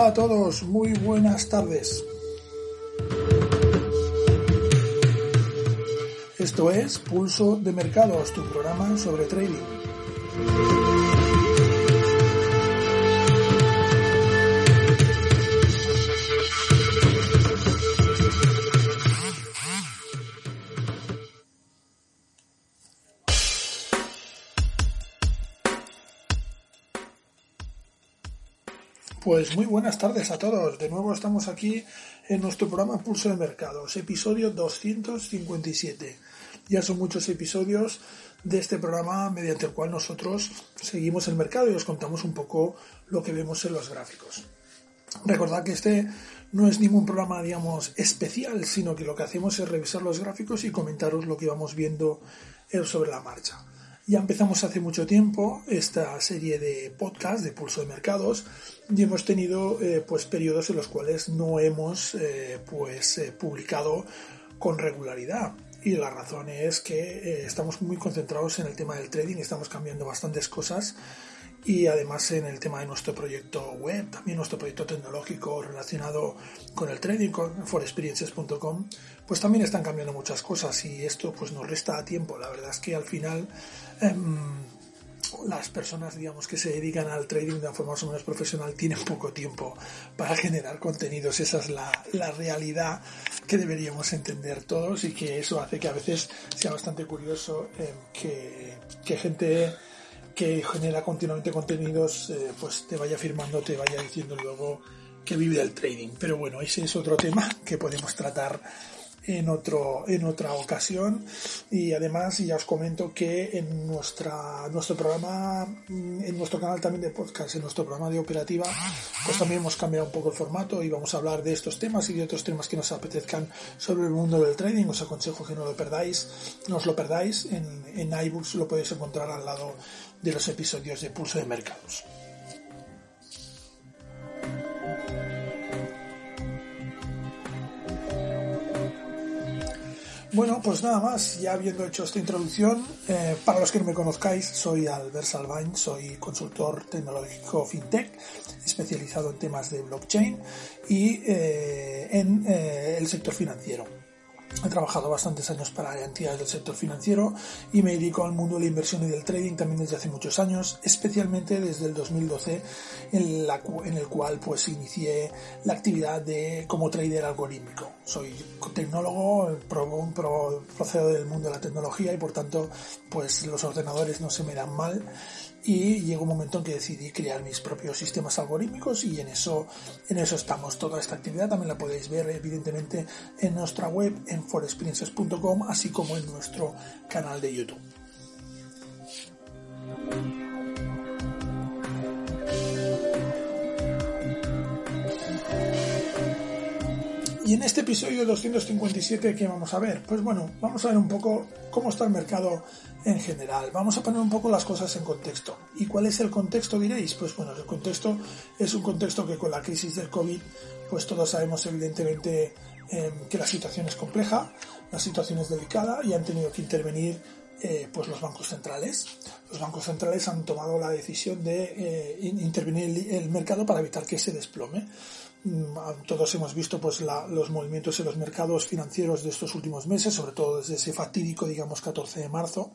Hola a todos, muy buenas tardes. Esto es Pulso de Mercados, tu programa sobre trading. Pues muy buenas tardes a todos. De nuevo estamos aquí en nuestro programa Pulso de Mercados, episodio 257. Ya son muchos episodios de este programa mediante el cual nosotros seguimos el mercado y os contamos un poco lo que vemos en los gráficos. Recordad que este no es ningún programa, digamos, especial, sino que lo que hacemos es revisar los gráficos y comentaros lo que vamos viendo sobre la marcha. Ya empezamos hace mucho tiempo esta serie de podcast de Pulso de Mercados y hemos tenido eh, pues periodos en los cuales no hemos eh, pues eh, publicado con regularidad. Y la razón es que estamos muy concentrados en el tema del trading, estamos cambiando bastantes cosas y además en el tema de nuestro proyecto web, también nuestro proyecto tecnológico relacionado con el trading, con forexperiences.com, pues también están cambiando muchas cosas y esto pues nos resta tiempo. La verdad es que al final em, las personas digamos que se dedican al trading de una forma más o menos profesional tienen poco tiempo para generar contenidos. Esa es la, la realidad que deberíamos entender todos y que eso hace que a veces sea bastante curioso em, que, que gente que genera continuamente contenidos, eh, pues te vaya firmando, te vaya diciendo luego que vive del trading. Pero bueno, ese es otro tema que podemos tratar en otro en otra ocasión. Y además ya os comento que en nuestra nuestro programa en nuestro canal también de podcast en nuestro programa de operativa pues también hemos cambiado un poco el formato y vamos a hablar de estos temas y de otros temas que nos apetezcan sobre el mundo del trading. Os aconsejo que no lo perdáis no os lo perdáis. En, en iBooks lo podéis encontrar al lado de los episodios de Pulso de Mercados Bueno, pues nada más, ya habiendo hecho esta introducción, eh, para los que no me conozcáis, soy Albert Salvain, soy consultor tecnológico fintech, especializado en temas de blockchain y eh, en eh, el sector financiero. He trabajado bastantes años para entidades del sector financiero y me dedico al mundo de la inversión y del trading también desde hace muchos años, especialmente desde el 2012 en, la, en el cual pues inicié la actividad de como trader algorítmico. Soy tecnólogo, pro, pro, procedo del mundo de la tecnología y por tanto pues los ordenadores no se me dan mal y llegó un momento en que decidí crear mis propios sistemas algorítmicos y en eso, en eso estamos. Toda esta actividad también la podéis ver evidentemente en nuestra web en forexperiences.com así como en nuestro canal de YouTube. Y en este episodio 257, ¿qué vamos a ver? Pues bueno, vamos a ver un poco cómo está el mercado en general. Vamos a poner un poco las cosas en contexto. ¿Y cuál es el contexto, diréis? Pues bueno, el contexto es un contexto que con la crisis del COVID, pues todos sabemos evidentemente em, que la situación es compleja, la situación es delicada y han tenido que intervenir eh, pues los bancos centrales. Los bancos centrales han tomado la decisión de eh, intervenir el mercado para evitar que se desplome. Mm, todos hemos visto pues los movimientos en los mercados financieros de estos últimos meses, sobre todo desde ese fatídico, digamos, 14 de marzo.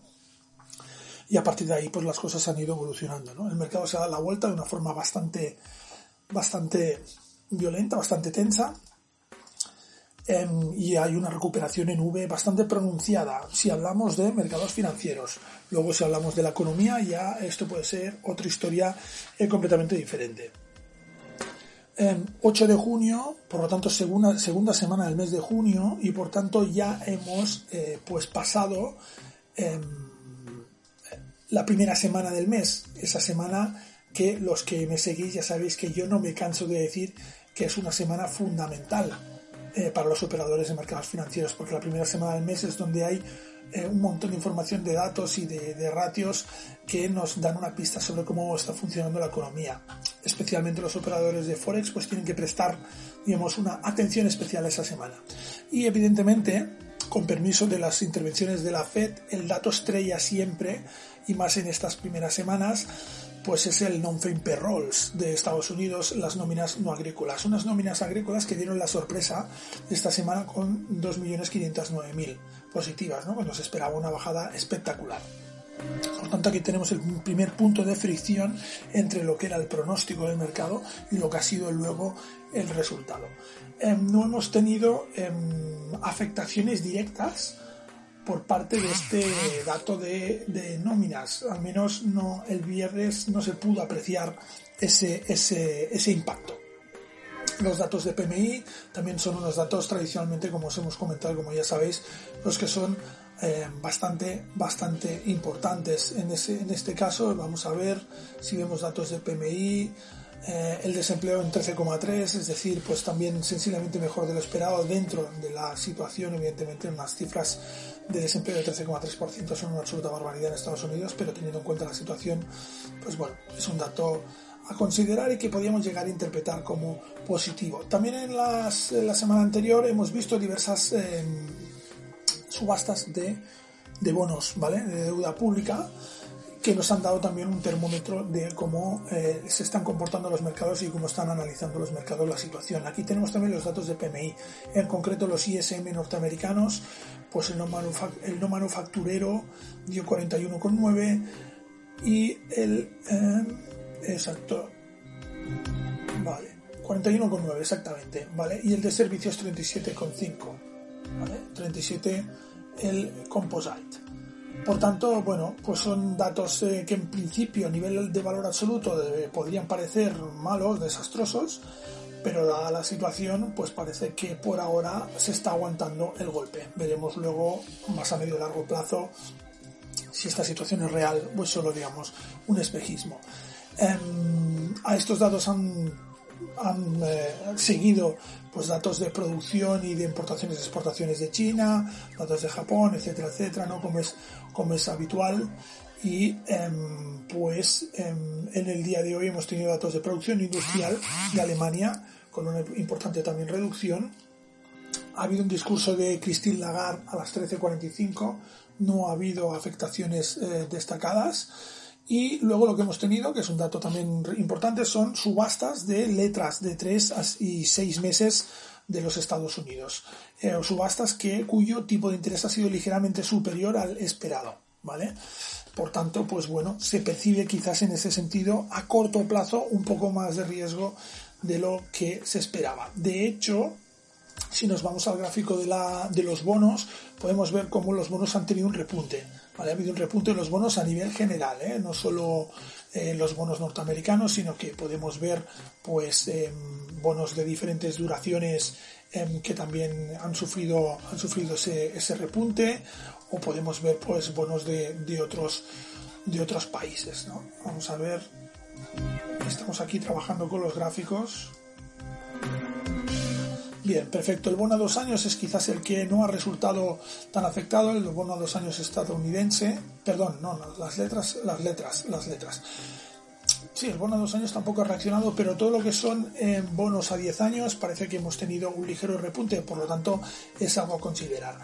Y a partir de ahí, pues las cosas han ido evolucionando, El mercado se ha dado la vuelta de una forma bastante, bastante violenta, bastante tensa. Y hay una recuperación en V bastante pronunciada si hablamos de mercados financieros. Luego, si hablamos de la economía, ya esto puede ser otra historia eh, completamente diferente. 8 de junio, por lo tanto segunda, segunda semana del mes de junio y por tanto ya hemos eh, pues pasado em, la primera semana del mes, esa semana que los que me seguís ya sabéis que yo no me canso de decir que es una semana fundamental eh, para los operadores de mercados financieros, porque la primera semana del mes es donde hay eh, un montón de información de datos y de, ratios que nos dan una pista sobre cómo está funcionando la economía. Especialmente los operadores de Forex pues tienen que prestar, digamos, una atención especial esa semana. Y evidentemente, con permiso de las intervenciones de la Fed, el dato estrella siempre, y más en estas primeras semanas, pues es el non-fame payrolls de Estados Unidos, las nóminas no agrícolas. Unas nóminas agrícolas que dieron la sorpresa esta semana con 2.509.000 positivas, ¿no? cuando se esperaba una bajada espectacular. Por tanto, aquí tenemos el primer punto de fricción entre lo que era el pronóstico del mercado y lo que ha sido luego el resultado. Em, no hemos tenido em, afectaciones directas por parte de este dato de, nóminas. Al menos no el viernes no se pudo apreciar ese, ese, ese impacto. Los datos de PMI también son unos datos tradicionalmente, como os hemos comentado, como ya sabéis, los que son eh, bastante, bastante importantes. En, ese, en este caso, vamos a ver si vemos datos de PMI, eh, el desempleo en 13,3, es decir, pues también sensiblemente mejor de lo esperado dentro de la situación, evidentemente unas cifras de desempleo de 13,3% son una absoluta barbaridad en Estados Unidos, pero teniendo en cuenta la situación, pues bueno, es un dato a considerar y que podríamos llegar a interpretar como positivo. También en, la semana anterior hemos visto diversas em, subastas de, de bonos, ¿vale? De deuda pública que nos han dado también un termómetro de cómo eh, se están comportando los mercados y cómo están analizando los mercados la situación. Aquí tenemos también los datos de PMI, en concreto los ISM norteamericanos, pues el no, manufacturero dio 41,9 y el... Eh, exacto. Vale. 41,9 exactamente, ¿vale? Y el de servicios 37,5, ¿vale? 37 el composite. Por tanto, bueno, pues son datos eh, que en principio a nivel de valor absoluto podrían parecer malos, desastrosos, pero dada la situación, pues parece que por ahora se está aguantando el golpe. Veremos luego, más a medio y largo plazo, si esta situación es real pues solo, digamos, un espejismo. Em, a estos datos han han eh, seguido pues datos de producción y de importaciones y exportaciones de China, datos de Japón, etcétera, etcétera, ¿no? Como es, como es habitual. Y em, pues em, en el día de hoy hemos tenido datos de producción industrial de Alemania con una importante también reducción. Ha habido un discurso de Christine Lagarde a las 13.45, no ha habido afectaciones eh, destacadas y luego lo que hemos tenido, que es un dato también importante, son subastas de letras de 3 y 6 meses de los Estados Unidos. Eh, subastas que, cuyo tipo de interés ha sido ligeramente superior al esperado. ¿Vale? Por tanto, pues bueno, se percibe quizás en ese sentido a corto plazo un poco más de riesgo de lo que se esperaba. De hecho, si nos vamos al gráfico de, la, de los bonos, podemos ver cómo los bonos han tenido un repunte. Ha habido un repunte en los bonos a nivel general, ¿eh? no solo eh, los bonos norteamericanos, sino que podemos ver pues em, bonos de diferentes duraciones em, que también han sufrido, han sufrido ese, ese repunte, o podemos ver pues bonos de, de otros de otros países. Vamos a ver, estamos aquí trabajando con los gráficos. Bien, perfecto. El bono a dos años es quizás el que no ha resultado tan afectado, el bono a dos años estadounidense. Perdón, no, las letras, las letras, las letras. Sí, el bono a dos años tampoco ha reaccionado, pero todo lo que son eh, bonos a 10 años parece que hemos tenido un ligero repunte, por lo tanto es algo a considerar.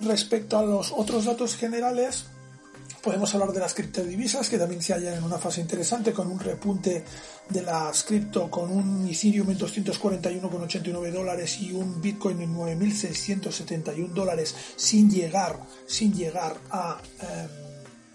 Respecto a los otros datos generales, Podemos hablar de las criptodivisas que también se hallan en una fase interesante con un repunte de las cripto con un Ethereum en 241,89 dólares y un Bitcoin en 9.671 dólares sin llegar, sin llegar a em,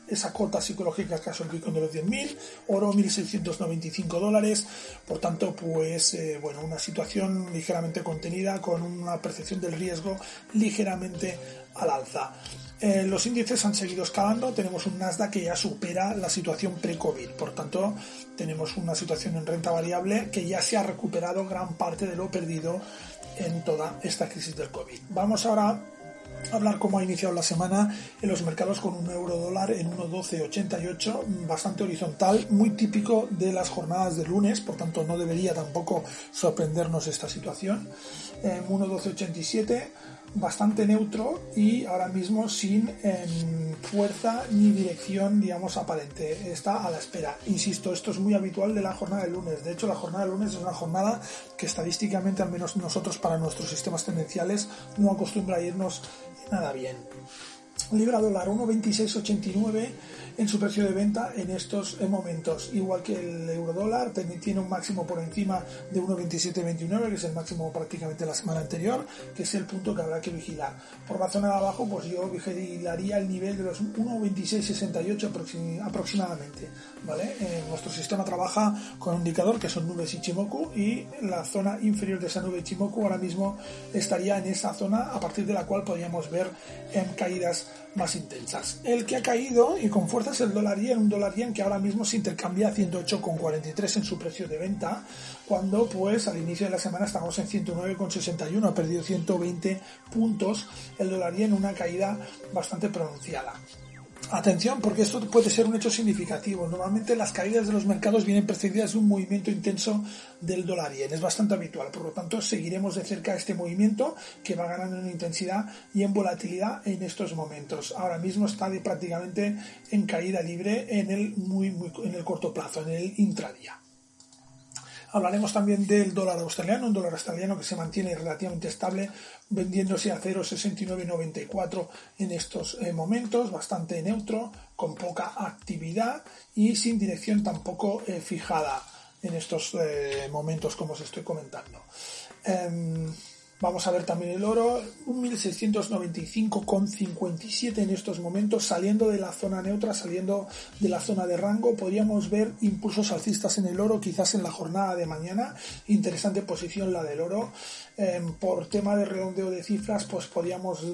esa cota psicológica que el Bitcoin de los 10.000, oro 1.695 dólares, por tanto pues eh, bueno, una situación ligeramente contenida con una percepción del riesgo ligeramente al alza. Eh, los índices han seguido escalando, tenemos un Nasdaq que ya supera la situación pre-COVID, por tanto tenemos una situación en renta variable que ya se ha recuperado gran parte de lo perdido en toda esta crisis del COVID. Vamos ahora hablar cómo ha iniciado la semana en los mercados con un euro dólar en 1.1288, bastante horizontal, muy típico de las jornadas de lunes, por tanto no debería tampoco sorprendernos esta situación. 1.1287 bastante neutro y ahora mismo sin em, fuerza ni dirección, digamos, aparente. Está a la espera. Insisto, esto es muy habitual de la jornada de lunes. De hecho, la jornada de lunes es una jornada que estadísticamente, al menos nosotros para nuestros sistemas tendenciales, no acostumbra a irnos nada bien. Libra dólar 1.2689 en su precio de venta en estos momentos. Igual que el euro dólar, tiene un máximo por encima de 1,2729, que es el máximo prácticamente la semana anterior, que es el punto que habrá que vigilar. Por la zona de abajo, pues yo vigilaría el nivel de los 1,2668 aproximadamente. ¿vale? Eh, nuestro sistema trabaja con un indicador que son nubes Ichimoku y la zona inferior de esa nube Ichimoku ahora mismo estaría en esa zona a partir de la cual podríamos ver en caídas más intensas. El que ha caído y con fuerza es el dólar yen, un dólar yen que ahora mismo se intercambia a 108,43 en su precio de venta, cuando pues al inicio de la semana estamos en 109,61, ha perdido 120 puntos el dólar yen, una caída bastante pronunciada. Atención, porque esto puede ser un hecho significativo. Normalmente las caídas de los mercados vienen precedidas de un movimiento intenso del dólar yen. Es bastante habitual. Por lo tanto, seguiremos de cerca este movimiento que va ganando en intensidad y en volatilidad en estos momentos. Ahora mismo está prácticamente en caída libre en el muy, muy en el corto plazo, en el intradía. Hablaremos también del dólar australiano, un dólar australiano que se mantiene relativamente estable, vendiéndose a 0,6994 en estos eh, momentos, bastante neutro, con poca actividad y sin dirección tampoco eh, fijada en estos eh, momentos como os estoy comentando. Em, Vamos a ver también el oro, 1695,57 en estos momentos, saliendo de la zona neutra, saliendo de la zona de rango. Podríamos ver impulsos alcistas en el oro, quizás en la jornada de mañana. Interesante posición la del oro. Em, por tema de redondeo de cifras, pues podríamos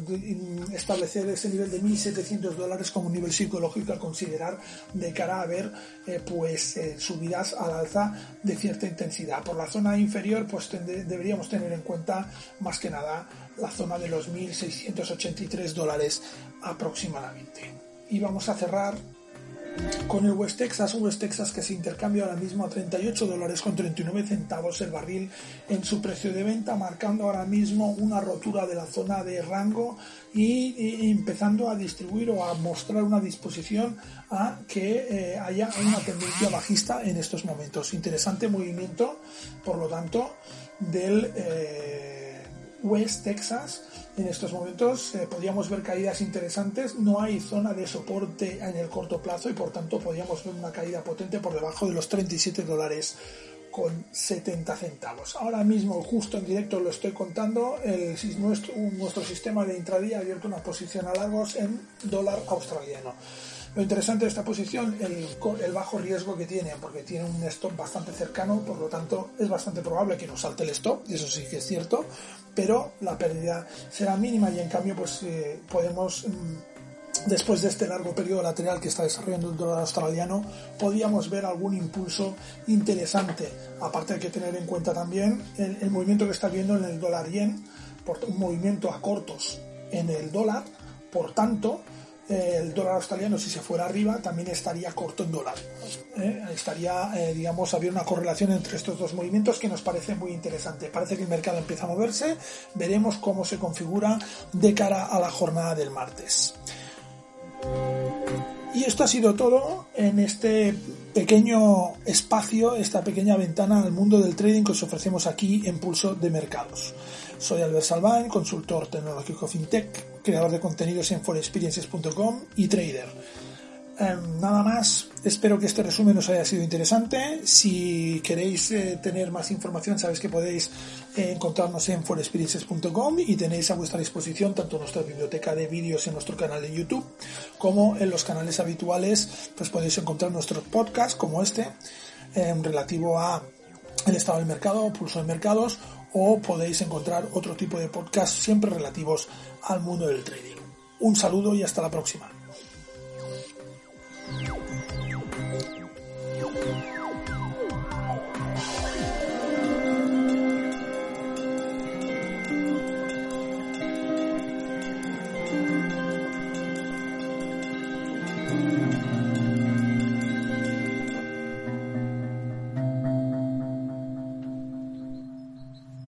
establecer ese nivel de 1.700 dólares como un nivel psicológico a considerar de cara a ver eh, pues eh, subidas al alza de cierta intensidad. Por la zona inferior, pues deberíamos tener en cuenta más que nada la zona de los 1.683 dólares aproximadamente. Y vamos a cerrar con el West Texas, West Texas que se intercambia ahora mismo a 38 dólares con 39 centavos el barril en su precio de venta, marcando ahora mismo una rotura de la zona de rango y, empezando a distribuir o a mostrar una disposición a que eh, haya una tendencia bajista en estos momentos. Interesante movimiento, por lo tanto, del... Eh, West Texas. En estos momentos eh, podríamos ver caídas interesantes. No hay zona de soporte en el corto plazo y por tanto podríamos ver una caída potente por debajo de los 37 dólares con 70 centavos. Ahora mismo, justo en directo lo estoy contando, el, nuestro, nuestro sistema de intradía ha abierto una posición a largos en dólar australiano. Lo interesante de esta posición, el, el, bajo riesgo que tiene, porque tiene un stop bastante cercano, por lo tanto es bastante probable que nos salte el stop, y eso sí que es cierto, pero la pérdida será mínima y en cambio pues eh, podemos mm, después de este largo periodo lateral que está desarrollando el dólar australiano, podríamos ver algún impulso interesante. Aparte hay que tener en cuenta también el, el movimiento que está viendo en el dólar yen, por un movimiento a cortos en el dólar, por tanto, el dólar australiano, si se fuera arriba, también estaría corto en dólar. ¿eh? Estaría, eh, digamos, había una correlación entre estos dos movimientos que nos parece muy interesante. Parece que el mercado empieza a moverse. Veremos cómo se configura de cara a la jornada del martes. Y esto ha sido todo en este pequeño espacio, esta pequeña ventana al mundo del trading que os ofrecemos aquí en Pulso de Mercados. Soy Albert Salvain, consultor tecnológico fintech, creador de contenidos en forexperiences.com y trader. Em, nada más, espero que este resumen os haya sido interesante. Si queréis eh, tener más información, sabéis que podéis eh, encontrarnos en forexperiences.com y tenéis a vuestra disposición tanto nuestra biblioteca de vídeos en nuestro canal de YouTube como en los canales habituales, pues podéis encontrar nuestros podcasts como este, em, relativo a el estado del mercado, pulso de mercados o podéis encontrar otro tipo de podcasts siempre relativos al mundo del trading. Un saludo y hasta la próxima.